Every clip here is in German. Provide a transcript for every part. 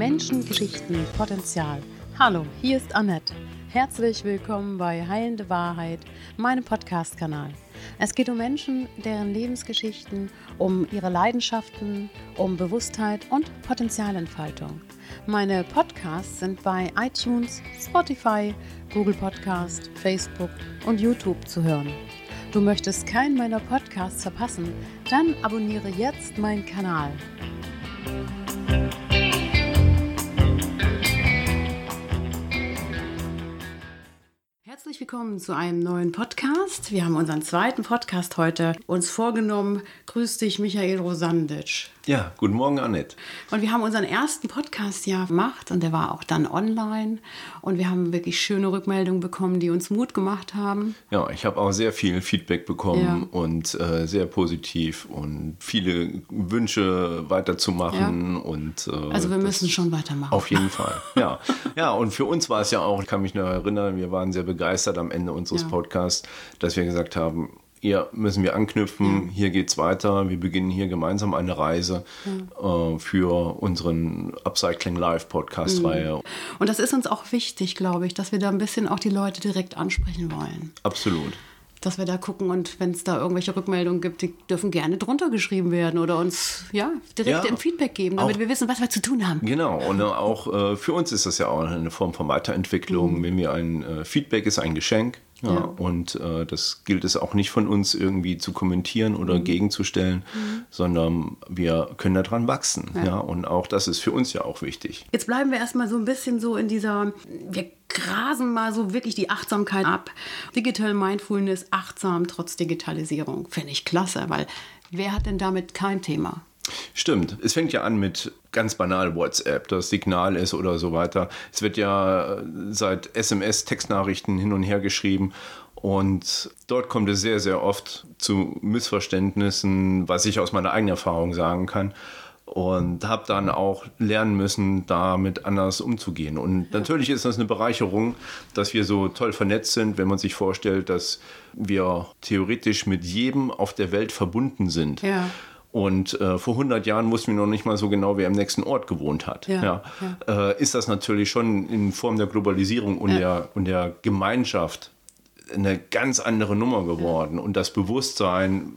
Menschen, Geschichten, Potenzial. Hallo, hier ist Annette. Herzlich willkommen bei Heilende Wahrheit, meinem Podcast-Kanal. Es geht um Menschen, deren Lebensgeschichten, um ihre Leidenschaften, um Bewusstheit und Potenzialentfaltung. Meine Podcasts sind bei iTunes, Spotify, Google Podcast, Facebook und YouTube zu hören. Du möchtest keinen meiner Podcasts verpassen? Dann abonniere jetzt meinen Kanal. Willkommen zu einem neuen Podcast. Wir haben unseren zweiten Podcast heute uns vorgenommen. Grüß dich, Michael Rosandic. Ja, guten Morgen, Annette. Und wir haben unseren ersten Podcast ja gemacht und der war auch dann online. Und wir haben wirklich schöne Rückmeldungen bekommen, die uns Mut gemacht haben. Ja, ich habe auch sehr viel Feedback bekommen ja. und äh, sehr positiv und viele Wünsche weiterzumachen. Ja. Und, äh, also wir müssen schon weitermachen. Auf jeden Fall, ja. ja, und für uns war es ja auch, ich kann mich noch erinnern, wir waren sehr begeistert am Ende unseres ja. Podcasts, dass wir gesagt haben, hier müssen wir anknüpfen, ja. hier es weiter, wir beginnen hier gemeinsam eine Reise ja. äh, für unseren Upcycling Live Podcast-Reihe. Mhm. Und das ist uns auch wichtig, glaube ich, dass wir da ein bisschen auch die Leute direkt ansprechen wollen. Absolut dass wir da gucken und wenn es da irgendwelche Rückmeldungen gibt, die dürfen gerne drunter geschrieben werden oder uns ja direkt ja, ein Feedback geben, damit auch, wir wissen, was wir zu tun haben. Genau, und auch äh, für uns ist das ja auch eine Form von Weiterentwicklung. Mhm. Wenn wir ein äh, Feedback ist ein Geschenk, ja, ja. Und äh, das gilt es auch nicht von uns irgendwie zu kommentieren oder mhm. gegenzustellen, mhm. sondern wir können daran wachsen. Ja. ja. Und auch das ist für uns ja auch wichtig. Jetzt bleiben wir erstmal so ein bisschen so in dieser, wir grasen mal so wirklich die Achtsamkeit ab. Digital Mindfulness, achtsam trotz Digitalisierung. Finde ich klasse, weil wer hat denn damit kein Thema? Stimmt. Es fängt ja an mit ganz banal WhatsApp, das Signal ist oder so weiter. Es wird ja äh, seit SMS Textnachrichten hin und her geschrieben und dort kommt es sehr, sehr oft zu Missverständnissen, was ich aus meiner eigenen Erfahrung sagen kann. Und habe dann auch lernen müssen, damit anders umzugehen. Und natürlich ist das eine Bereicherung, dass wir so toll vernetzt sind, wenn man sich vorstellt, dass wir theoretisch mit jedem auf der Welt verbunden sind. Ja. Und äh, vor 100 Jahren wussten wir noch nicht mal so genau, wer im nächsten Ort gewohnt hat. Ja, ja. ja. Äh, ist das natürlich schon in Form der Globalisierung und, der, und der Gemeinschaft eine ganz andere Nummer geworden. Und das Bewusstsein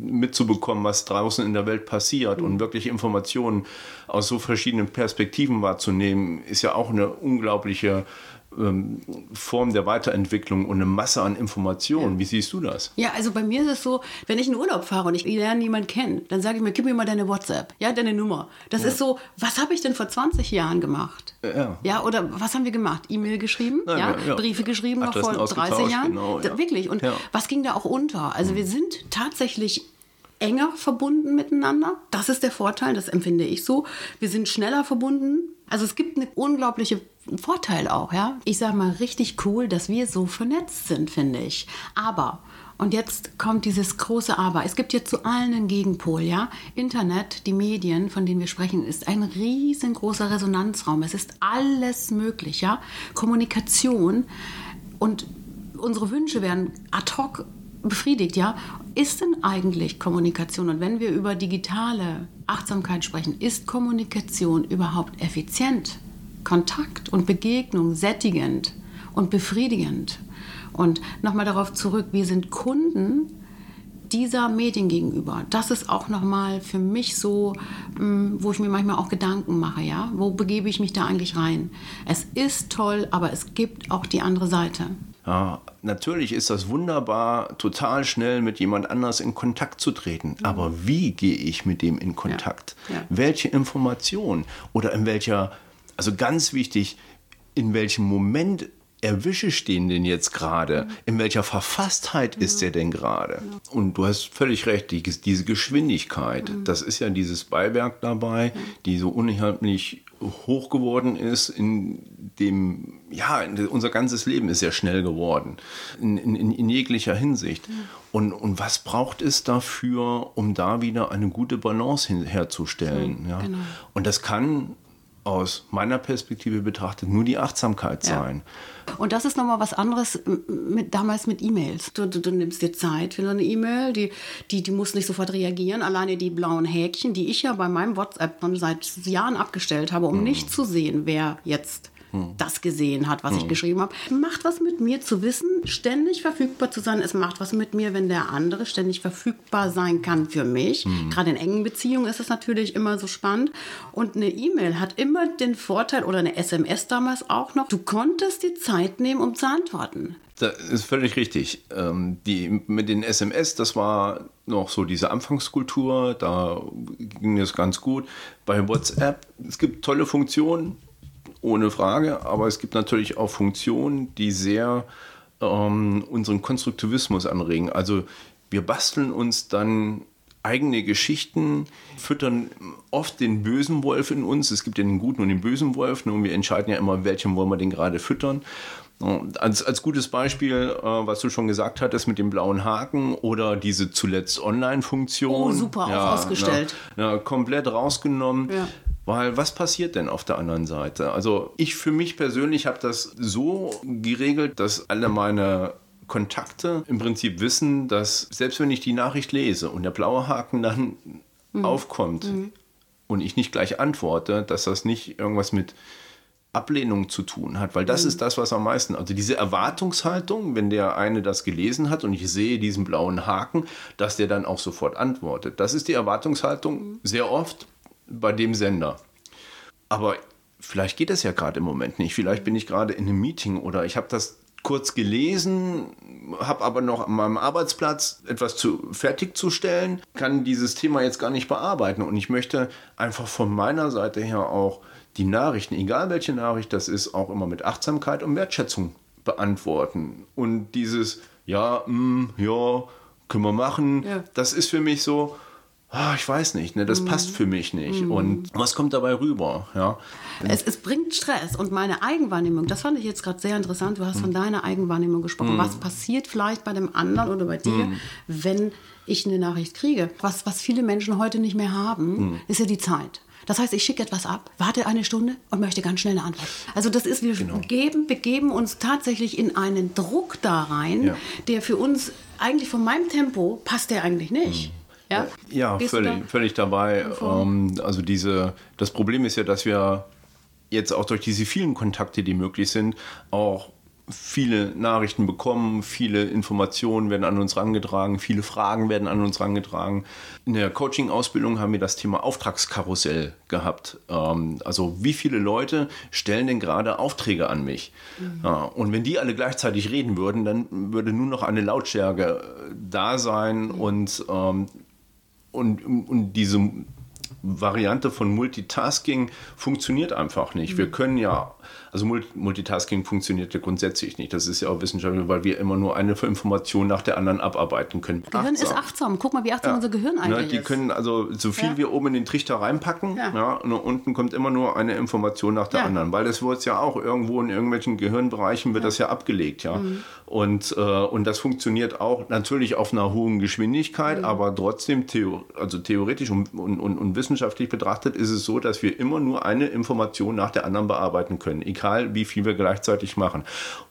mitzubekommen, was draußen in der Welt passiert mhm. und wirklich Informationen aus so verschiedenen Perspektiven wahrzunehmen, ist ja auch eine unglaubliche ähm, Form der Weiterentwicklung und eine Masse an Informationen. Ja. Wie siehst du das? Ja, also bei mir ist es so, wenn ich in Urlaub fahre und ich lerne niemanden kennen, dann sage ich mir, gib mir mal deine WhatsApp, ja, deine Nummer. Das ja. ist so, was habe ich denn vor 20 Jahren gemacht? Ja. ja, oder was haben wir gemacht? E-Mail geschrieben, Nein, ja, Briefe geschrieben noch vor 30 Jahren. Genau, Wirklich. Und was ging da auch unter? Also mhm. wir sind tatsächlich enger verbunden miteinander. Das ist der Vorteil, das empfinde ich so. Wir sind schneller verbunden. Also es gibt eine unglaubliche Vorteil auch, ja. Ich sage mal richtig cool, dass wir so vernetzt sind, finde ich. Aber und jetzt kommt dieses große Aber. Es gibt jetzt zu allen einen Gegenpol, ja. Internet, die Medien, von denen wir sprechen, ist ein riesengroßer Resonanzraum. Es ist alles möglich, ja. Kommunikation und unsere Wünsche werden ad hoc befriedigt, ja. Ist denn eigentlich Kommunikation? Und wenn wir über digitale Achtsamkeit sprechen, ist Kommunikation überhaupt effizient? Kontakt und Begegnung sättigend und befriedigend? Und nochmal darauf zurück, wir sind Kunden dieser Medien gegenüber. Das ist auch nochmal für mich so, mm, wo ich mir manchmal auch Gedanken mache, ja. Wo begebe ich mich da eigentlich rein? Es ist toll, aber es gibt auch die andere Seite. Ja, natürlich ist das wunderbar, total schnell mit jemand anders in Kontakt zu treten. Mhm. Aber wie gehe ich mit dem in Kontakt? Ja, ja. Welche Information oder in welcher, also ganz wichtig, in welchem Moment erwische ich den denn jetzt gerade? Mhm. In welcher Verfasstheit ist mhm. der denn gerade? Und du hast völlig recht, die, diese Geschwindigkeit, mhm. das ist ja dieses Beiwerk dabei, die so unheimlich hoch geworden ist, in dem, ja, unser ganzes Leben ist sehr schnell geworden, in, in, in jeglicher Hinsicht. Mhm. Und, und was braucht es dafür, um da wieder eine gute Balance hin, herzustellen? So, ja? Genau. Und das kann aus meiner Perspektive betrachtet nur die Achtsamkeit sein. Ja. Und das ist nochmal was anderes mit, damals mit E-Mails. Du, du, du, nimmst dir Zeit für eine E-Mail, die, die, die muss nicht sofort reagieren. Alleine die blauen Häkchen, die ich ja bei meinem WhatsApp schon seit Jahren abgestellt habe, um mhm. nicht zu sehen, wer jetzt das gesehen hat, was hm. ich geschrieben habe. Macht was mit mir zu wissen, ständig verfügbar zu sein. Es macht was mit mir, wenn der andere ständig verfügbar sein kann für mich. Hm. Gerade in engen Beziehungen ist es natürlich immer so spannend. Und eine E-Mail hat immer den Vorteil, oder eine SMS damals auch noch, du konntest die Zeit nehmen, um zu antworten. Das ist völlig richtig. Ähm, die, mit den SMS, das war noch so diese Anfangskultur, da ging es ganz gut. Bei WhatsApp, es gibt tolle Funktionen, ohne Frage, aber es gibt natürlich auch Funktionen, die sehr ähm, unseren Konstruktivismus anregen. Also wir basteln uns dann eigene Geschichten, füttern oft den bösen Wolf in uns. Es gibt ja den guten und den bösen Wolf ne, und wir entscheiden ja immer, welchem wollen wir den gerade füttern. Als, als gutes Beispiel, äh, was du schon gesagt hattest mit dem blauen Haken oder diese zuletzt Online-Funktion. Oh, super, ja, auch ausgestellt. Na, na, komplett rausgenommen. Ja. Weil was passiert denn auf der anderen Seite? Also ich für mich persönlich habe das so geregelt, dass alle meine Kontakte im Prinzip wissen, dass selbst wenn ich die Nachricht lese und der blaue Haken dann mhm. aufkommt mhm. und ich nicht gleich antworte, dass das nicht irgendwas mit Ablehnung zu tun hat, weil das mhm. ist das, was am meisten, also diese Erwartungshaltung, wenn der eine das gelesen hat und ich sehe diesen blauen Haken, dass der dann auch sofort antwortet. Das ist die Erwartungshaltung mhm. sehr oft bei dem Sender. Aber vielleicht geht es ja gerade im Moment nicht. Vielleicht bin ich gerade in einem Meeting oder ich habe das kurz gelesen, habe aber noch an meinem Arbeitsplatz etwas zu, fertigzustellen, kann dieses Thema jetzt gar nicht bearbeiten. Und ich möchte einfach von meiner Seite her auch die Nachrichten, egal welche Nachricht das ist, auch immer mit Achtsamkeit und Wertschätzung beantworten. Und dieses, ja, mh, mm, ja, können wir machen, ja. das ist für mich so, oh, ich weiß nicht, ne, das mm. passt für mich nicht. Mm. Und was kommt dabei rüber? Ja? Es, es, bringt Stress und meine Eigenwahrnehmung, das fand ich jetzt gerade sehr interessant. Du hast mm. von deiner Eigenwahrnehmung gesprochen. Mm. Was passiert vielleicht bei dem anderen oder bei dir, wenn ich eine Nachricht kriege? Was, was viele Menschen heute nicht mehr haben, ist ja die Zeit. Das heißt, ich schicke etwas ab, warte eine Stunde und möchte ganz schnell eine Antwort. Also das ist, wir genau. geben, begeben uns tatsächlich in einen Druck da rein, ja. der für uns eigentlich von meinem Tempo passt der eigentlich nicht. Ja, ja völlig, völlig dabei. Ähm, also diese, das Problem ist ja, dass wir jetzt auch durch diese vielen Kontakte, die möglich sind, auch viele Nachrichten bekommen, viele Informationen werden an uns herangetragen, viele Fragen werden an uns herangetragen. In der Coaching-Ausbildung haben wir das Thema Auftragskarussell gehabt. Ähm, also wie viele Leute stellen denn gerade Aufträge an mich? Mhm. Und wenn die alle gleichzeitig reden würden, dann würde nur noch eine Lautstärke da sein mhm. und ähm, und, und diese Variante von Multitasking funktioniert einfach nicht. Wir mhm. können ja also Multitasking funktioniert ja grundsätzlich nicht. Das ist ja auch wissenschaftlich, weil wir immer nur eine Information nach der anderen abarbeiten können. Gehirn achtsam. ist achtsam. Guck mal, wie achtsam ja. unser Gehirn eigentlich ne, die ist. können also so viel ja. wir oben in den Trichter reinpacken, ja. ja. und unten kommt immer nur eine Information nach der anderen, weil das wird ja auch irgendwo in irgendwelchen Gehirnbereichen wird das ja abgelegt, ja. Mhm. Und, äh, und das funktioniert auch natürlich auf einer hohen Geschwindigkeit, mhm. aber trotzdem theo also theoretisch und, und, und, wissenschaftlich betrachtet ist es so, dass wir immer nur eine Information nach der anderen bearbeiten können egal wie viel wir gleichzeitig machen.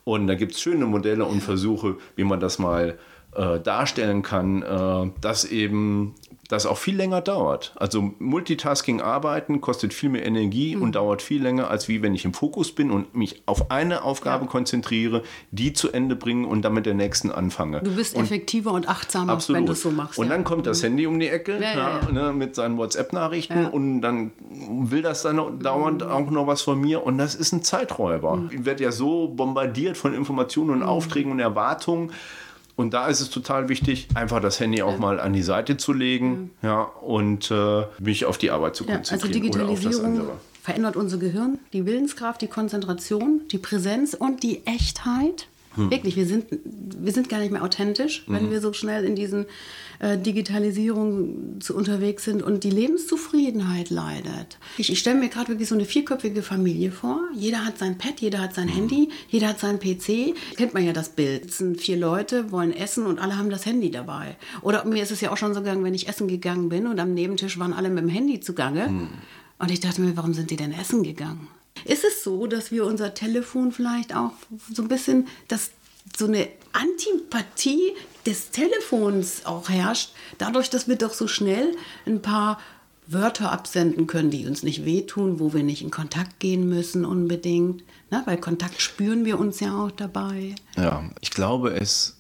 Und da gibt es schöne Modelle und Versuche, wie man das mal äh, darstellen kann, äh, dass eben das auch viel länger dauert. Also Multitasking arbeiten kostet viel mehr Energie mhm. und dauert viel länger, als wie wenn ich im Fokus bin und mich auf eine Aufgabe ja. konzentriere, die zu Ende bringen und dann mit der nächsten anfange. Du bist und effektiver und achtsamer, absolut. wenn du es so machst. Und ja. dann kommt das mhm. Handy um die Ecke ja, ne, mit seinen WhatsApp-Nachrichten und dann will das dann dauernd mhm. auch noch was von mir und das ist ein Zeiträuber. Mhm. Ich werde ja so bombardiert von Informationen und mhm. Aufträgen und Erwartungen und da ist es total wichtig, einfach das Handy auch mal an die Seite zu legen ja. ja und äh, mich auf die Arbeit zu konzentrieren. also Digitalisierung verändert unser Gehirn, die Willenskraft, die Konzentration, die Präsenz und die Echtheit. Hm. Wirklich, wir sind, wir sind gar nicht mehr authentisch, wenn hm. wir so schnell in diesen äh, Digitalisierung zu, unterwegs sind und die Lebenszufriedenheit leidet. Ich, ich stelle mir gerade wirklich so eine vierköpfige Familie vor. Jeder hat sein Pad, jeder hat sein hm. Handy, jeder hat seinen PC. Kennt man ja das Bild. Es sind vier Leute, wollen essen und alle haben das Handy dabei. Oder mir ist es ja auch schon so gegangen, wenn ich essen gegangen bin und am Nebentisch waren alle mit dem Handy zugange. Hm Und ich dachte mir, warum sind die denn essen gegangen? Ist es so, dass wir unser Telefon vielleicht auch so ein bisschen, dass so eine Antipathie des Telefons auch herrscht, dadurch, dass wir doch so schnell ein paar Wörter absenden können, die uns nicht wehtun, wo wir nicht in Kontakt gehen müssen unbedingt. Na, weil Kontakt spüren wir uns ja auch dabei. Ja, ich glaube, es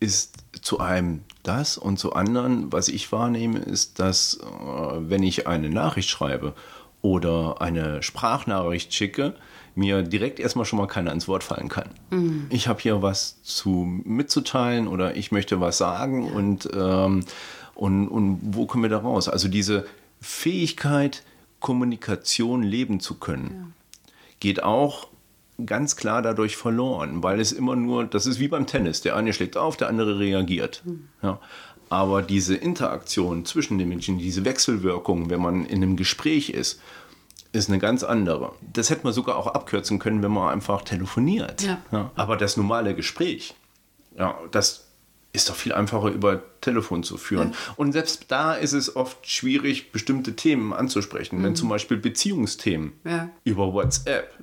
ist zu einem das und zu anderen, was ich wahrnehme, ist, dass äh, wenn ich eine Nachricht schreibe oder eine Sprachnachricht schicke, mir direkt erstmal schon mal keiner ins Wort fallen kann. Mhm. Ich habe hier was zu mitzuteilen oder ich möchte was sagen und, ähm, und, und wo kommen wir da raus? Also diese Fähigkeit, Kommunikation leben zu können, ja. geht auch ganz klar dadurch verloren, weil es immer nur, das ist wie beim Tennis, der eine schlägt auf, der andere reagiert. Mhm. Ja. Aber diese Interaktion zwischen den Menschen, diese Wechselwirkung, wenn man in einem Gespräch ist, ist eine ganz andere. Das hätte man sogar auch abkürzen können, wenn man einfach telefoniert. Ja. Ja, aber das normale Gespräch, ja, das ist doch viel einfacher über Telefon zu führen. Ja. Und selbst da ist es oft schwierig, bestimmte Themen anzusprechen. Mhm. Wenn zum Beispiel Beziehungsthemen ja. über WhatsApp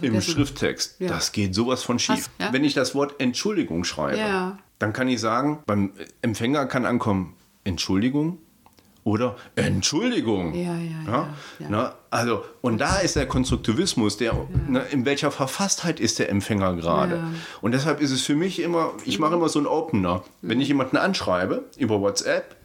im Schrifttext, das geht sowas von schief. Hast, Wenn ich das Wort Entschuldigung schreibe, dann kann ich sagen, beim Empfänger kann ankommen, Entschuldigung, oder Entschuldigung. Ja, ja, ja. Na, also, und da ist der Konstruktivismus, der, na, in welcher Verfasstheit ist der Empfänger gerade. Und deshalb ist es für mich immer, ich mache immer so einen Opener. Wenn ich jemanden anschreibe über WhatsApp,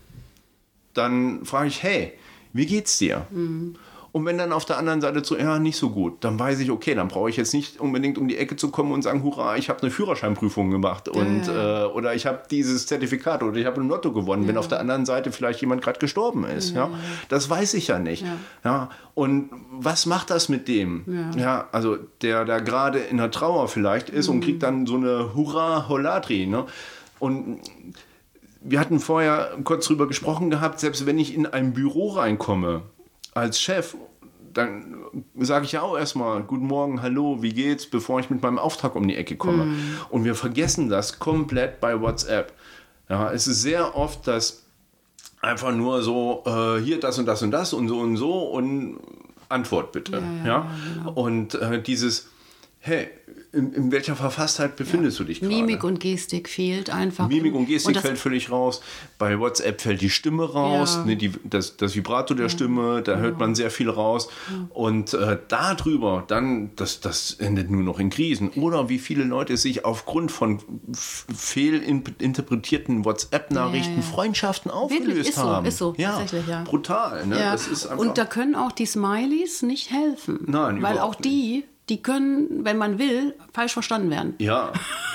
dann frage ich, hey, wie geht's dir? Mhm. Und wenn dann auf der anderen Seite so, ja, nicht so gut, dann weiß ich, okay, dann brauche ich jetzt nicht unbedingt um die Ecke zu kommen und sagen, hurra, ich habe eine Führerscheinprüfung gemacht und ja. äh, oder ich habe dieses Zertifikat oder ich habe ein Lotto gewonnen, ja. wenn auf der anderen Seite vielleicht jemand gerade gestorben ist. Ja. Das weiß ich ja nicht. Ja. Und was macht das mit dem? Ja, also der da gerade in der Trauer vielleicht ist mhm. und kriegt dann so eine Hurra Holatri. Ne? Und wir hatten vorher kurz drüber gesprochen gehabt, selbst wenn ich in ein Büro reinkomme, als Chef, dann sage ich ja auch erstmal Guten Morgen, hallo, wie geht's, bevor ich mit meinem Auftrag um die Ecke komme. Mm. Und wir vergessen das komplett bei WhatsApp. Ja, es ist sehr oft, dass einfach nur so, äh, hier das und das und das und so und so und Antwort bitte. Ja, ja, ja? Genau. Und äh, dieses, hey, in, in, welcher Verfasstheit befindest ja. du dich gerade? Mimik und Gestik fehlt einfach. Mimik und Gestik und fällt völlig raus. Bei WhatsApp fällt die Stimme raus, ja. ne, die, das, das Vibrato der ja. Stimme, da hört man sehr viel raus. Und äh, darüber, dann, das, das endet nur noch in Krisen. Oder wie viele Leute sich aufgrund von fehlinterpretierten WhatsApp-Nachrichten Freundschaften aufgelöst Wirklich? Ist haben. So, ist so, ja. tatsächlich, ja. Brutal. Ne? Und da können auch die Smileys nicht helfen. Nein, Weil auch die die können, wenn man will, falsch verstanden werden. Ja,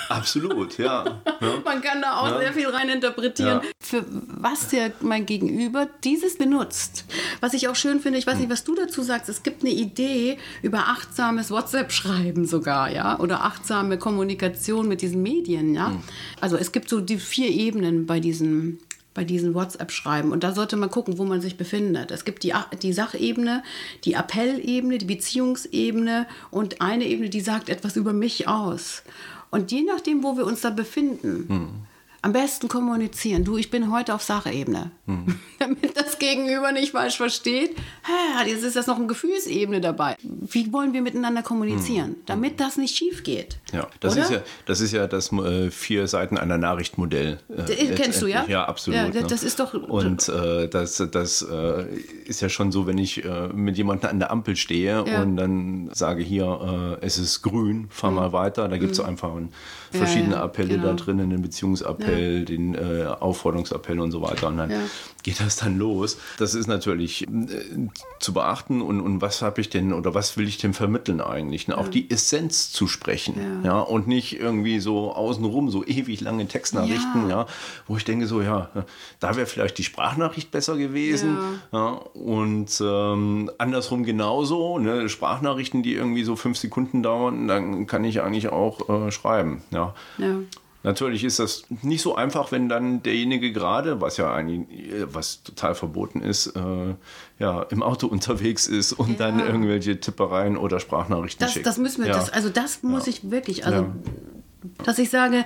absolut, ja. ja. Man kann da auch ja. sehr viel reininterpretieren, ja. für was der mein Gegenüber dieses benutzt. Was ich auch schön finde, ich weiß nicht, was du dazu sagst, es gibt eine Idee über achtsames WhatsApp-Schreiben sogar, ja, oder achtsame Kommunikation mit diesen Medien, ja. Mhm. Also es gibt so die vier Ebenen bei diesem bei diesen WhatsApp-Schreiben. Und da sollte man gucken, wo man sich befindet. Es gibt die, die Sachebene, die Appellebene, die Beziehungsebene und eine Ebene, die sagt etwas über mich aus. Und je nachdem, wo wir uns da befinden, hm am besten kommunizieren. Du, ich bin heute auf Sachebene. Hm. Damit das Gegenüber nicht falsch versteht. Jetzt ist das noch eine Gefühlsebene dabei. Wie wollen wir miteinander kommunizieren, hm. damit das nicht schief geht? Ja, das ist ja das ist ja das äh, vier Seiten einer Nachrichtmodell. Äh, Kennst du ja? Ja, absolut. Ja, das, ne? das, ist doch. Und äh, das, das äh, ist ja schon so, wenn ich äh, mit jemandem an der Ampel stehe ja. und dann sage hier, äh, es ist grün, fahr hm. mal weiter. Da gibt es hm. einfach verschiedene Appelle genau. da drin, einen Beziehungsappell Appell, ja. den äh, Aufforderungsappell und so weiter. Und dann ja. geht das dann los. Das ist natürlich äh, zu beachten. Und, und was habe ich denn oder was will ich denn vermitteln eigentlich? Ne? Auch die Essenz zu sprechen. Ja. und nicht irgendwie so außenrum so ewig lange Textnachrichten, ja. wo ich denke so, ja, da wäre vielleicht die Sprachnachricht besser gewesen. und ähm, andersrum genauso, ne? Sprachnachrichten, die irgendwie so fünf Sekunden dauern, dann kann ich eigentlich auch äh, schreiben. Ja. Natürlich ist das nicht so einfach, wenn dann derjenige gerade, was ja eigentlich, was total verboten ist, äh, ja, im Auto unterwegs ist und ja. dann irgendwelche Tippereien oder Sprachnachrichten das, schickt. Das müssen wir, ja. das, also das muss ich wirklich, also dass ich sage,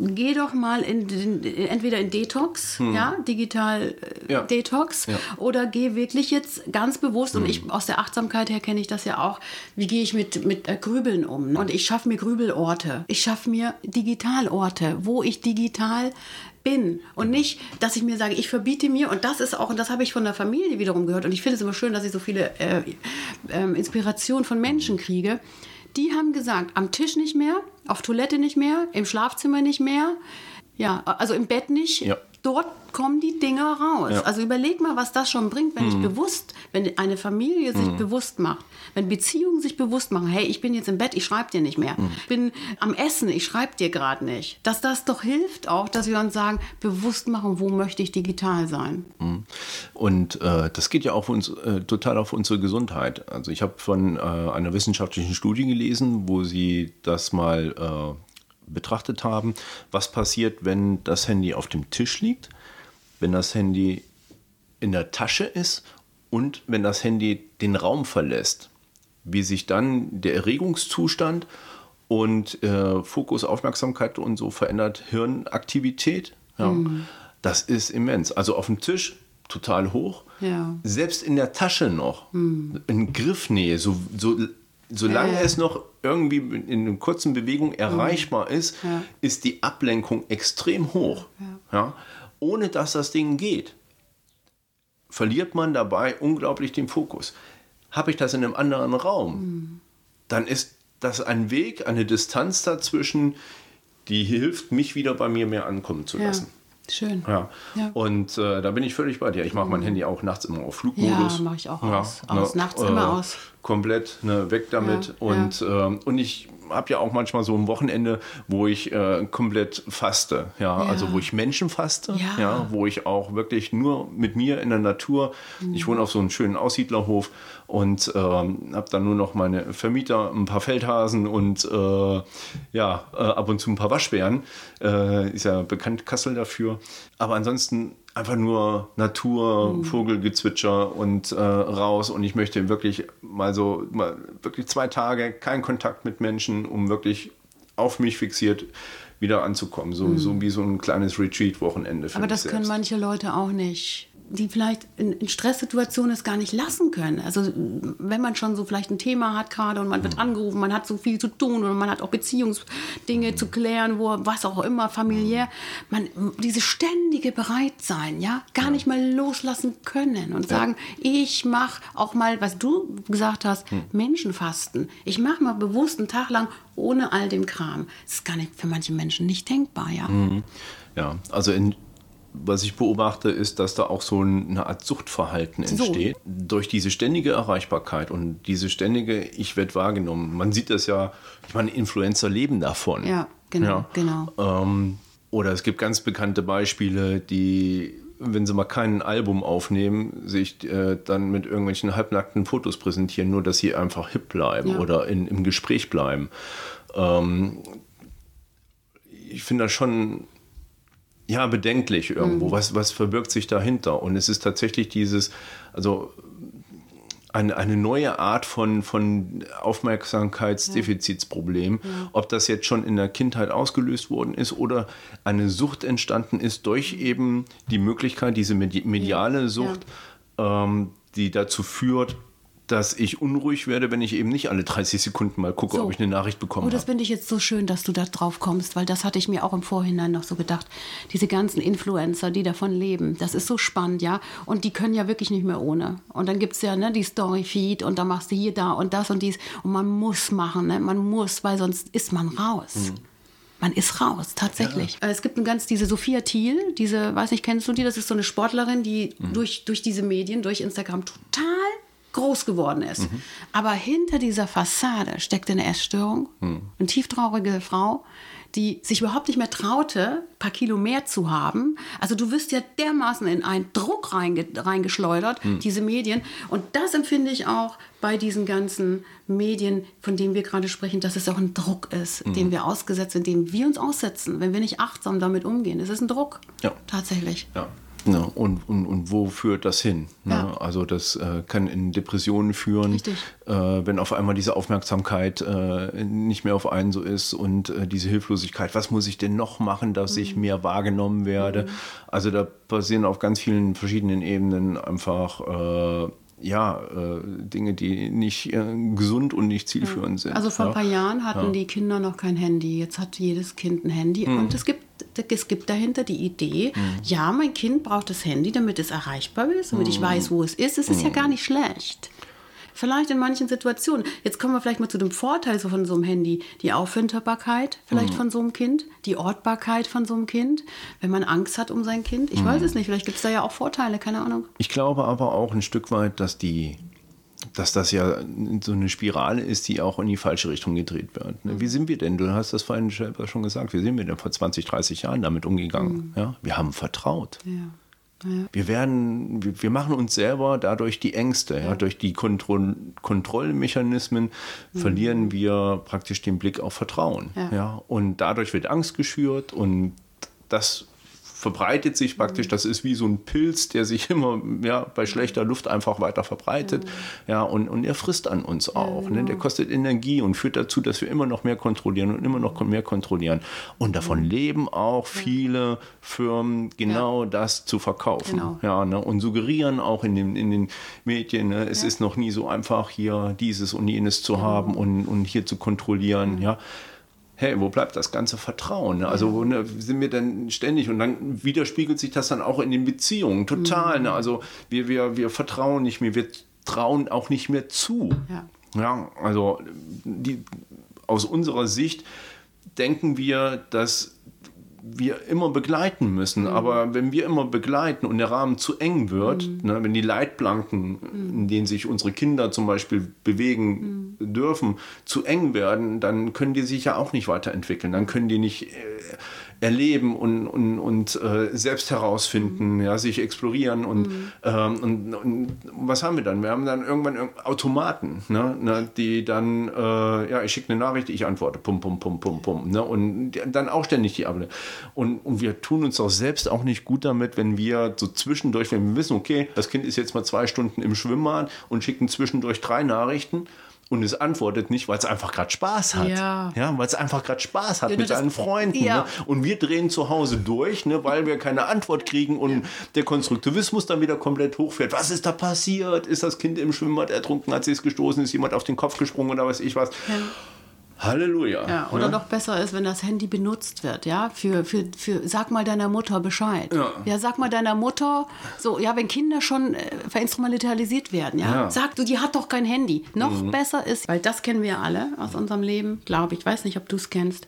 geh doch mal in, in entweder in Detox, hm. ja, digital äh, ja. Detox, ja. oder geh wirklich jetzt ganz bewusst, hm. und ich aus der Achtsamkeit her kenne ich das ja auch, wie gehe ich mit, mit äh, Grübeln um? Und ich schaffe mir Grübelorte. Ich schaffe mir Digitalorte, wo ich digital bin und nicht, dass ich mir sage, ich verbiete mir und das ist auch, und das habe ich von der Familie wiederum gehört und ich finde es immer schön, dass ich so viele äh, äh, Inspirationen von Menschen kriege, die haben gesagt, am Tisch nicht mehr, auf Toilette nicht mehr, im Schlafzimmer nicht mehr, ja, also im Bett nicht. Ja. Dort kommen die Dinger raus. Ja. Also überleg mal, was das schon bringt, wenn mhm. ich bewusst, wenn eine Familie sich mhm. bewusst macht, wenn Beziehungen sich bewusst machen, hey, ich bin jetzt im Bett, ich schreibe dir nicht mehr. Mhm. Ich bin am Essen, ich schreibe dir gerade nicht. Dass das doch hilft auch, dass wir uns sagen, bewusst machen, wo möchte ich digital sein. Mhm. Und äh, das geht ja auch uns, äh, total auf unsere Gesundheit. Also ich habe von äh, einer wissenschaftlichen Studie gelesen, wo sie das mal äh, betrachtet haben, was passiert, wenn das Handy auf dem Tisch liegt wenn das Handy in der Tasche ist und wenn das Handy den Raum verlässt, wie sich dann der Erregungszustand und äh, Fokus, Aufmerksamkeit und so verändert, Hirnaktivität. Ja. Mhm. Das ist immens. Also auf dem Tisch total hoch. Ja. Selbst in der Tasche noch. Mhm. In Griffnähe, so, so, solange äh. es noch irgendwie in einer kurzen Bewegung erreichbar mhm. ist, ja. ist die Ablenkung extrem hoch. Ja ohne dass das Ding geht, verliert man dabei unglaublich den Fokus. Habe ich das in einem anderen Raum, mhm. dann ist das ein Weg, eine Distanz dazwischen, die hilft, mich wieder bei mir mehr ankommen zu lassen. Ja. Schön. Ja. ja. Und äh, da bin ich völlig bei dir. Ich mache mein mhm. Handy auch nachts immer auf Flugmodus. Ja, mache ich auch ja, aus. aus. Ne, nachts äh, immer aus. Komplett ne, weg damit. und, äh, und ich habe ja auch manchmal so ein Wochenende, wo ich äh, komplett faste, ja? ja? also wo ich Menschen faste, ja. ja. wo ich auch wirklich nur mit mir in der Natur, mhm. ich wohne auf so einem schönen Aussiedlerhof und ähm, habe dann nur noch meine Vermieter, ein paar Feldhasen und äh, ja, äh, ab und zu ein paar Waschbären, äh, ist ja bekannt Kassel dafür, aber ansonsten einfach nur Natur, mhm. Vogelgezwitscher und äh, raus. Und ich möchte wirklich mal so, mal wirklich zwei Tage keinen Kontakt mit Menschen, um wirklich auf mich fixiert wieder anzukommen. So, mhm. so wie so ein kleines Retreat-Wochenende. Aber das können manche Leute auch nicht die vielleicht in, in, Stresssituationen es gar nicht lassen können. Also wenn man schon so vielleicht ein Thema hat gerade und man wird mhm. angerufen, man hat so viel zu tun und man hat auch Beziehungsdinge zu klären, wo was auch immer familiär, man diese ständige Bereitsein, ja, gar nicht mal loslassen können und ja. sagen, ich mache auch mal, was du gesagt hast, hm. Menschenfasten. Ich mache mal bewusst einen Tag lang ohne all dem Kram. Das ist gar nicht für manche Menschen nicht denkbar, ja. Mhm. Ja, also in was ich beobachte, ist, dass da auch so eine Art Suchtverhalten entsteht. So. Durch diese ständige Erreichbarkeit und diese ständige, ich werde wahrgenommen. Man sieht das ja, ich meine, Influencer leben davon. Ja, genau. Ja. genau. Ähm, oder es gibt ganz bekannte Beispiele, die, wenn sie mal kein Album aufnehmen, sich äh, dann mit irgendwelchen halbnackten Fotos präsentieren, nur dass sie einfach hip bleiben ja. oder in, im Gespräch bleiben. Ähm, ich finde das schon ja, bedenklich irgendwo. Mhm. Was, was verbirgt sich dahinter? Und es ist tatsächlich dieses, also eine, eine neue Art von, von Aufmerksamkeitsdefizitsproblem. Ja. Ob das jetzt schon in der Kindheit ausgelöst worden ist oder eine Sucht entstanden ist durch eben die Möglichkeit, diese mediale Sucht, ja. ähm, die dazu führt, dass ich unruhig werde, wenn ich eben nicht alle 30 Sekunden mal gucke, so. ob ich eine Nachricht bekomme. Oh, das finde ich jetzt so schön, dass du da drauf kommst, weil das hatte ich mir auch im Vorhinein noch so gedacht. Diese ganzen Influencer, die davon leben, das ist so spannend, ja. Und die können ja wirklich nicht mehr ohne. Und dann gibt es ja ne, die Story-Feed und da machst du hier, da und das und dies. Und man muss machen, ne? man muss, weil sonst ist man raus. Mhm. Man ist raus, tatsächlich. Ja. Es gibt ein ganz, diese Sophia Thiel, diese, weiß nicht, kennst du die? Das ist so eine Sportlerin, die mhm. durch, durch diese Medien, durch Instagram total groß geworden ist. Mhm. Aber hinter dieser Fassade steckt eine Essstörung, mhm. eine tieftraurige Frau, die sich überhaupt nicht mehr traute, ein paar Kilo mehr zu haben. Also du wirst ja dermaßen in einen Druck reinge reingeschleudert, mhm. diese Medien. Und das empfinde ich auch bei diesen ganzen Medien, von denen wir gerade sprechen, dass es auch ein Druck ist, mhm. dem wir ausgesetzt sind, dem wir uns aussetzen, wenn wir nicht achtsam damit umgehen. Es ist ein Druck. Ja. Tatsächlich. Ja. Ne? Und, und, und wo führt das hin? Ne? Ja. Also das äh, kann in Depressionen führen, äh, wenn auf einmal diese Aufmerksamkeit äh, nicht mehr auf einen so ist und äh, diese Hilflosigkeit, was muss ich denn noch machen, dass mhm. ich mehr wahrgenommen werde? Mhm. Also da passieren auf ganz vielen verschiedenen Ebenen einfach äh, ja, äh, Dinge, die nicht äh, gesund und nicht zielführend sind. Also vor ja. ein paar Jahren hatten ja. die Kinder noch kein Handy. Jetzt hat jedes Kind ein Handy. Mhm. Und es gibt, es gibt dahinter die Idee, mhm. ja, mein Kind braucht das Handy, damit es erreichbar ist, damit mhm. ich weiß, wo es ist. Es ist ja hm. gar nicht schlecht. Vielleicht in manchen Situationen. Jetzt kommen wir vielleicht mal zu dem Vorteil so von so einem Handy. Die Auffindbarkeit vielleicht mhm. von so einem Kind, die Ortbarkeit von so einem Kind, wenn man Angst hat um sein Kind. Ich mhm. weiß es nicht, vielleicht gibt es da ja auch Vorteile, keine Ahnung. Ich glaube aber auch ein Stück weit, dass die dass das ja so eine Spirale ist, die auch in die falsche Richtung gedreht wird. Ne? Wie sind wir denn? Du hast das vorhin selber schon gesagt. Wie sind wir denn vor 20, 30 Jahren damit umgegangen? Mhm. Ja? Wir haben vertraut. Ja. Ja. Wir werden, wir, machen uns selber dadurch die Ängste, ja. durch die Kontroll Kontrollmechanismen mhm. verlieren wir praktisch den Blick auf Vertrauen. Ja. Und dadurch wird Angst geschürt und das verbreitet sich praktisch. Das ist wie so ein Pilz, der sich immer ja, bei schlechter Luft einfach weiter verbreitet. Ja, und, und er frisst an uns auch. Ja, genau. ne? Der kostet Energie und führt dazu, dass wir immer noch mehr kontrollieren und immer noch mehr kontrollieren. Und davon leben auch viele Firmen, genau ja. das zu verkaufen. Genau. Ja, ne? Und suggerieren auch in den, in den Medien, ne? es ist noch nie so einfach, hier dieses und jenes zu genau. haben und, und hier zu kontrollieren. Ja hey, wo bleibt das ganze Vertrauen? Ne? Also wo ne, sind wir denn ständig? Und dann widerspiegelt sich das dann auch in den Beziehungen total. Mhm. Ne? Also wir, wir, wir vertrauen nicht mehr, wir trauen auch nicht mehr zu. Ja, ja also die, aus unserer Sicht denken wir, dass wir immer begleiten müssen. Mhm. Aber wenn wir immer begleiten und der Rahmen zu eng wird, mhm. ne, wenn die Leitplanken, mhm. in denen sich unsere Kinder zum Beispiel bewegen mhm. dürfen, zu eng werden, dann können die sich ja auch nicht weiterentwickeln. Dann können die nicht äh, erleben und, und, und äh, selbst herausfinden, mhm. ja, sich explorieren und, mhm. ähm, und, und, was haben wir dann? Wir haben dann irgendwann Automaten, ne, ne die dann, äh, ja, ich schicke eine Nachricht, ich antworte, pum, pum, pum, pum, pum, ne, und dann auch ständig die Abende. Und, und wir tun uns auch selbst auch nicht gut damit, wenn wir so zwischendurch, wenn wir wissen, okay, das Kind ist jetzt mal zwei Stunden im Schwimmbad und schicken zwischendurch drei Nachrichten, und es antwortet nicht, weil es einfach gerade Spaß hat. Ja. ja weil es einfach gerade Spaß hat ja, mit seinen Freunden. Ja. Ne? Und wir drehen zu Hause durch, ne, weil wir keine Antwort kriegen und der Konstruktivismus dann wieder komplett hochfährt. Was ist da passiert? Ist das Kind im Schwimmbad ertrunken, hat sie es gestoßen, ist jemand auf den Kopf gesprungen oder weiß ich was? Halleluja. Ja, oder ja. noch besser ist, wenn das Handy benutzt wird, ja, für, für, für sag mal deiner Mutter Bescheid. Ja. ja, sag mal deiner Mutter, so, ja, wenn Kinder schon äh, verinstrumentalisiert werden, ja, ja, sag du, die hat doch kein Handy. Noch mhm. besser ist, weil das kennen wir alle aus unserem Leben, glaube ich, weiß nicht, ob du es kennst,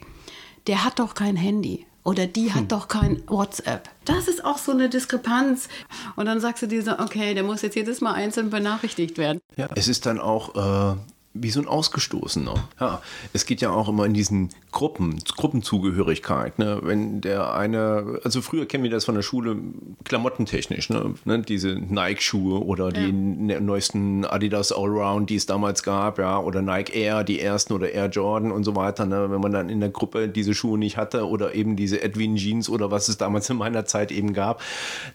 der hat doch kein Handy. Oder die hat hm. doch kein WhatsApp. Das ist auch so eine Diskrepanz. Und dann sagst du dir so, okay, der muss jetzt jedes Mal einzeln benachrichtigt werden. Ja, es ist dann auch äh, wie so ein Ausgestoßener. Ja, es geht ja auch immer in diesen Gruppen, Gruppenzugehörigkeit. Ne? Wenn der eine, also früher kennen wir das von der Schule klamottentechnisch, ne? ne? diese Nike-Schuhe oder ja. die ne, neuesten Adidas Allround, die es damals gab, ja, oder Nike Air, die ersten oder Air Jordan und so weiter. Ne? Wenn man dann in der Gruppe diese Schuhe nicht hatte oder eben diese Edwin Jeans oder was es damals in meiner Zeit eben gab,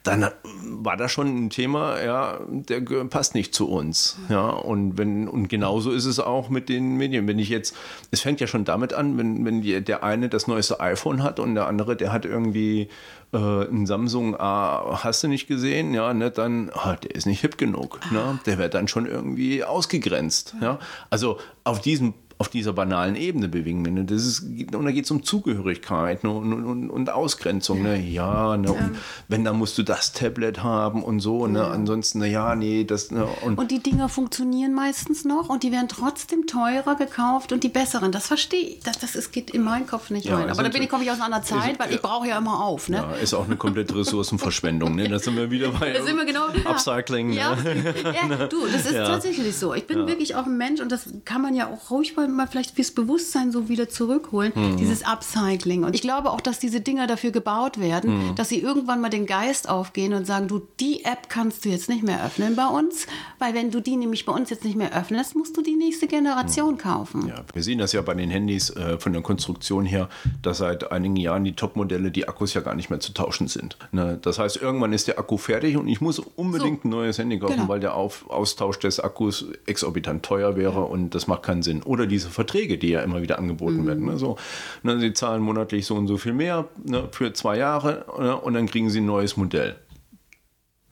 dann war das schon ein Thema, ja, der passt nicht zu uns. Ja, und wenn, und genauso ist es auch mit den Medien. Wenn ich jetzt, es fängt ja schon damit an, wenn, wenn die, der eine das neueste iPhone hat und der andere, der hat irgendwie äh, ein Samsung A, hast du nicht gesehen, ja, ne, dann, oh, der ist nicht hip genug. Ne? Der wird dann schon irgendwie ausgegrenzt. Ja? Also auf diesem auf dieser banalen Ebene bewegen. Ne? Das ist, und da geht es um Zugehörigkeit ne? und, und, und, Ausgrenzung. Ne? Ja, ne? Und wenn, dann musst du das Tablet haben und so. Ne? Ansonsten, na ja, nee, das. Ne? Und, und die Dinger funktionieren meistens noch und die werden trotzdem teurer gekauft und die besseren. Das verstehe ich. Das, das ist, geht in meinen Kopf nicht ja, rein. Aber da bin ich, komme ich aus einer Zeit, ist, weil ich brauche ja immer auf. Ne? Ja, ist auch eine komplette Ressourcenverschwendung. ne? Da sind wir wieder bei da sind wir genau, Upcycling. Ja. Ne? ja, du, das ist tatsächlich so. Ich bin wirklich auch ein Mensch und das kann man ja auch ruhig mal mal vielleicht fürs Bewusstsein so wieder zurückholen, mhm. dieses Upcycling. Und ich glaube auch, dass diese Dinger dafür gebaut werden, mhm. dass sie irgendwann mal den Geist aufgehen und sagen, du, die App kannst du jetzt nicht mehr öffnen bei uns, weil wenn du die nämlich bei uns jetzt nicht mehr öffnest, musst du die nächste Generation mhm. kaufen. Ja, wir sehen das ja bei den Handys äh, von der Konstruktion her, dass seit einigen Jahren die Top-Modelle, die Akkus ja gar nicht mehr zu tauschen sind. Ne? Das heißt, irgendwann ist der Akku fertig und ich muss unbedingt so. ein neues Handy kaufen, genau. weil der Auf Austausch des Akkus exorbitant teuer wäre ja. und das macht keinen Sinn. Oder diese Verträge, die ja immer wieder angeboten mhm. werden. Ne? So, ne, sie zahlen monatlich so und so viel mehr ne, für zwei Jahre ne, und dann kriegen sie ein neues Modell.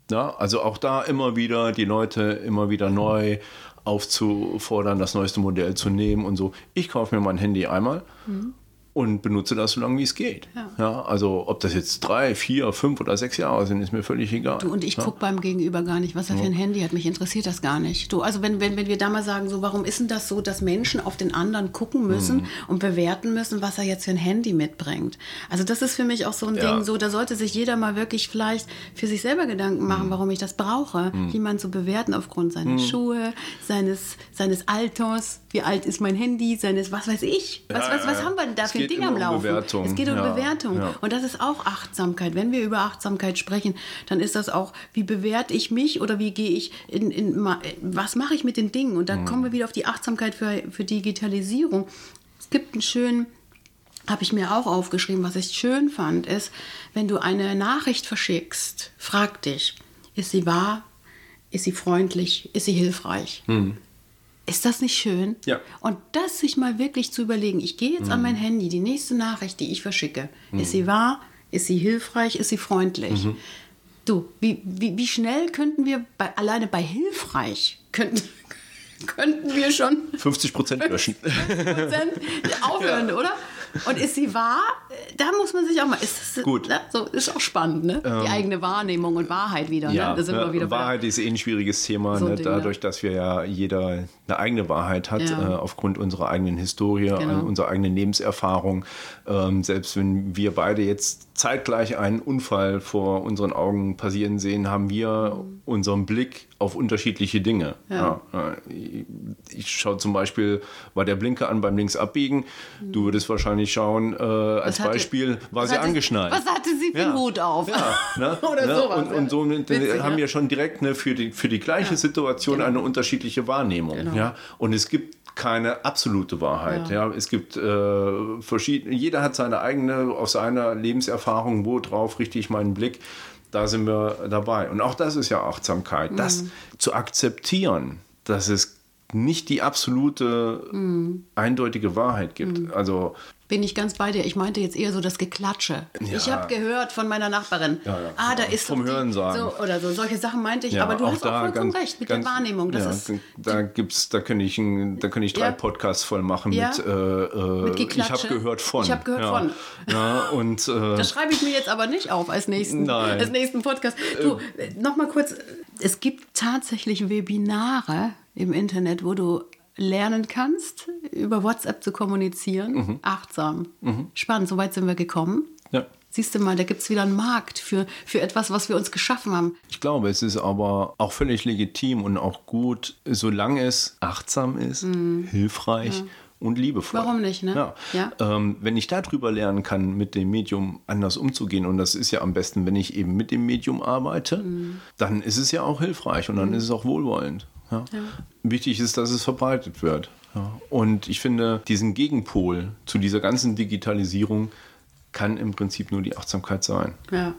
Ja, also auch da immer wieder die Leute immer wieder neu aufzufordern, das neueste Modell zu nehmen und so. Ich kaufe mir mein Handy einmal mhm und benutze das so lange, wie es geht. Ja. ja. also ob das jetzt drei, vier, fünf oder sechs Jahre sind, ist mir völlig egal. Du, und ich ja. gucke beim Gegenüber gar nicht, was er für ein Handy hat. Mich interessiert das gar nicht. Du, also wenn, wenn, wenn wir da mal sagen, so warum ist denn das so, dass Menschen auf den anderen gucken müssen mhm. und bewerten müssen, was er jetzt für ein Handy mitbringt? Also das ist für mich auch so ein ja. Ding, so da sollte sich jeder mal wirklich vielleicht für sich selber Gedanken machen, mhm. warum ich das brauche, mhm. jemanden zu bewerten aufgrund seiner mhm. Schuhe, seines, seines Alters, wie alt ist mein Handy, seines, was weiß ich, was, was, was haben wir denn da für ein Ding am Laufen? Um Bewertung. Es geht um ja, Bewertung. Ja. Und das ist auch Achtsamkeit. Wenn wir über Achtsamkeit sprechen, dann ist das auch, wie bewerte ich mich oder wie gehe ich in, in was mache ich mit den Dingen? Und da mhm. kommen wir wieder auf die Achtsamkeit für, für Digitalisierung. Es gibt einen schönen habe ich mir auch aufgeschrieben, was ich schön fand, ist, wenn du eine Nachricht verschickst, frag dich, ist sie wahr, ist sie freundlich, ist sie hilfreich? Mhm. Ist das nicht schön? Ja. Und das sich mal wirklich zu überlegen, ich gehe jetzt mhm. an mein Handy, die nächste Nachricht, die ich verschicke, mhm. ist sie wahr, ist sie hilfreich, ist sie freundlich? Mhm. Du, wie, wie, wie schnell könnten wir bei, alleine bei hilfreich könnten, könnten wir schon 50 Prozent löschen. 50 Prozent aufhören, ja. oder? Und ist sie wahr? Da muss man sich auch mal. Ist das, Gut. Ne? So, ist auch spannend, ne? Ähm, Die eigene Wahrnehmung und Wahrheit wieder. Ne? Ja, ne? ne? wieder Wahrheit ist eh ein schwieriges Thema. So ne? Dadurch, dass wir ja jeder eine eigene Wahrheit hat, ja. äh, aufgrund unserer eigenen Historie, genau. äh, unserer eigenen Lebenserfahrung. Ähm, selbst wenn wir beide jetzt zeitgleich einen Unfall vor unseren Augen passieren sehen, haben wir mhm. unseren Blick auf unterschiedliche Dinge. Ja. Ja, ich schaue zum Beispiel, war der Blinker an beim Linksabbiegen. Mhm. Du würdest wahrscheinlich schauen, äh, als hatte, Beispiel, war sie hatte, angeschnallt. Was hatte sie für ja. einen Hut auf? Ja, ne? Oder ne? sowas. Und, und so Witzig, haben wir schon direkt ne, für, die, für die gleiche Situation genau. eine unterschiedliche Wahrnehmung. Genau. Ja? Und es gibt keine absolute Wahrheit. Ja. ja. Es gibt äh, verschiedene, jeder hat seine eigene, aus seiner Lebenserfahrung, wo drauf richte ich meinen Blick, da sind wir dabei. Und auch das ist ja Achtsamkeit, mhm. das zu akzeptieren, dass es nicht die absolute, mhm. eindeutige Wahrheit gibt. Mhm. Also bin ich ganz bei dir. Ich meinte jetzt eher so das Geklatsche. Ja. Ich habe gehört von meiner Nachbarin, ja, ja. ah, da ist vom Hören sagen. So, oder so. Solche Sachen meinte ich. aber du hast auch vollkommen ganz, recht mit ganz, der Wahrnehmung. Das ist, da gibt's, da kann ich, da kann ich drei Podcasts voll machen mit, äh, äh, mit Ich habe gehört von. Ich habe gehört von. Ja, und, äh, das schreibe ich mir jetzt aber nicht auf als nächsten, Nein. als nächsten Podcast. Du, äh, noch mal kurz. Es gibt tatsächlich Webinare im Internet, wo du lernen kannst, über WhatsApp zu kommunizieren. Mhm. Achtsam. Mhm. Spannend, soweit sind wir gekommen. Ja. Siehst du mal, da gibt es wieder einen Markt für, für etwas, was wir uns geschaffen haben. Ich glaube, es ist aber auch völlig legitim und auch gut, solange es achtsam ist, mhm. hilfreich ja. und liebevoll. Warum nicht, ne? Ja. ja. Ähm, wenn ich darüber lernen kann, mit dem Medium anders umzugehen, und das ist ja am besten, wenn ich eben mit dem Medium arbeite, mhm. dann ist es ja auch hilfreich und dann mhm. ist es auch wohlwollend. Ja. Ja. Wichtig ist, dass es verbreitet wird. Ja. Und ich finde, diesen Gegenpol zu dieser ganzen Digitalisierung kann im Prinzip nur die Achtsamkeit sein. Ja.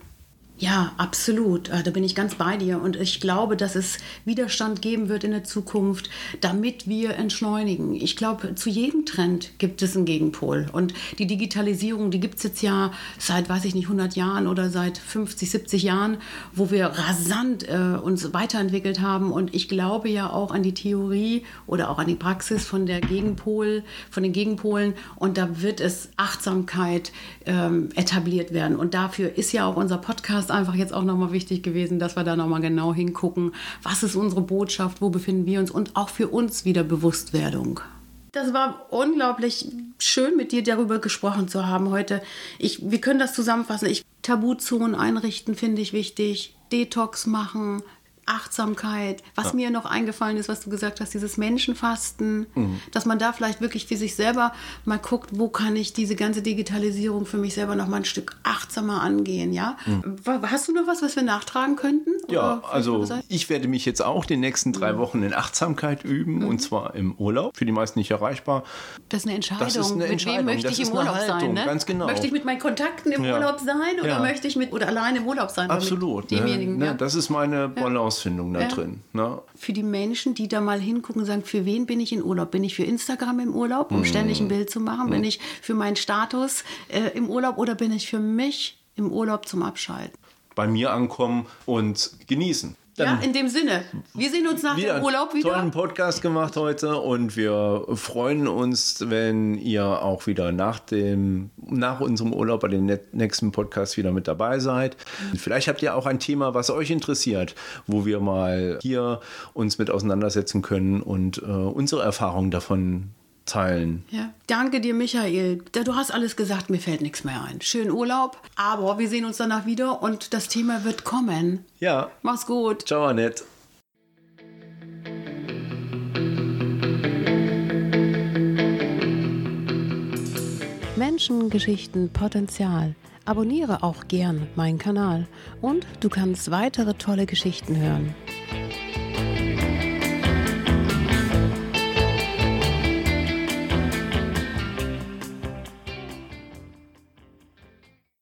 Ja, absolut. Ah, da bin ich ganz bei dir. Und ich glaube, dass es Widerstand geben wird in der Zukunft, damit wir entschleunigen. Ich glaube, zu jedem Trend gibt es einen Gegenpol. Und die Digitalisierung, die gibt es jetzt ja seit, weiß ich nicht, 100 Jahren oder seit 50, 70 Jahren, wo wir rasant äh, uns weiterentwickelt haben. Und ich glaube ja auch an die Theorie oder auch an die Praxis von der Gegenpol, von den Gegenpolen. Und da wird es Achtsamkeit ähm, etabliert werden. Und dafür ist ja auch unser Podcast einfach jetzt auch nochmal wichtig gewesen, dass wir da nochmal genau hingucken, was ist unsere Botschaft, wo befinden wir uns und auch für uns wieder Bewusstwerdung. Das war unglaublich schön, mit dir darüber gesprochen zu haben heute. Ich, wir können das zusammenfassen. Ich, Tabuzonen einrichten finde ich wichtig. Detox machen, Achtsamkeit. Was ja. mir noch eingefallen ist, was du gesagt hast, dieses Menschenfasten, mhm. dass man da vielleicht wirklich für sich selber mal guckt, wo kann ich diese ganze Digitalisierung für mich selber noch mal ein Stück achtsamer angehen, ja? Mhm. Hast du noch was, was wir nachtragen könnten? Ja, also ich werde mich jetzt auch die nächsten drei mhm. Wochen in Achtsamkeit üben mhm. und zwar im Urlaub. Für die meisten nicht erreichbar. Das ist eine Entscheidung. Das ist eine Entscheidung. Mit wem möchte das ich im Urlaub Haltung, sein? Ne? Ganz genau. Möchte ich mit meinen Kontakten im ja. Urlaub sein oder ja. möchte ich mit oder alleine im Urlaub sein? Absolut. ne? Ja. Das ist meine Balancefindung da drin. Ne? Für die Menschen, die da mal hingucken und sagen, für wen bin ich in Urlaub? Bin ich für Instagram im Urlaub, um mm. ständig ein Bild zu machen? Mm. Bin ich für meinen Status äh, im Urlaub oder bin ich für mich im Urlaub zum Abschalten? Bei mir ankommen und genießen. Dann ja, in dem Sinne. Wir sehen uns nach dem Urlaub wieder. Tollen Podcast gemacht heute und wir freuen uns, wenn ihr auch wieder nach dem nach unserem Urlaub bei den nächsten Podcast wieder mit dabei seid. Vielleicht habt ihr auch ein Thema, was euch interessiert, wo wir mal hier uns mit auseinandersetzen können und äh, unsere Erfahrungen davon teilen. Ja. Danke dir, Michael. Du hast alles gesagt, mir fällt nichts mehr ein. Schönen Urlaub, aber wir sehen uns danach wieder und das Thema wird kommen. Ja. Mach's gut. Ciao, Annette. Menschen, Geschichten, Potenzial. Abonniere auch gern meinen Kanal und du kannst weitere tolle Geschichten hören.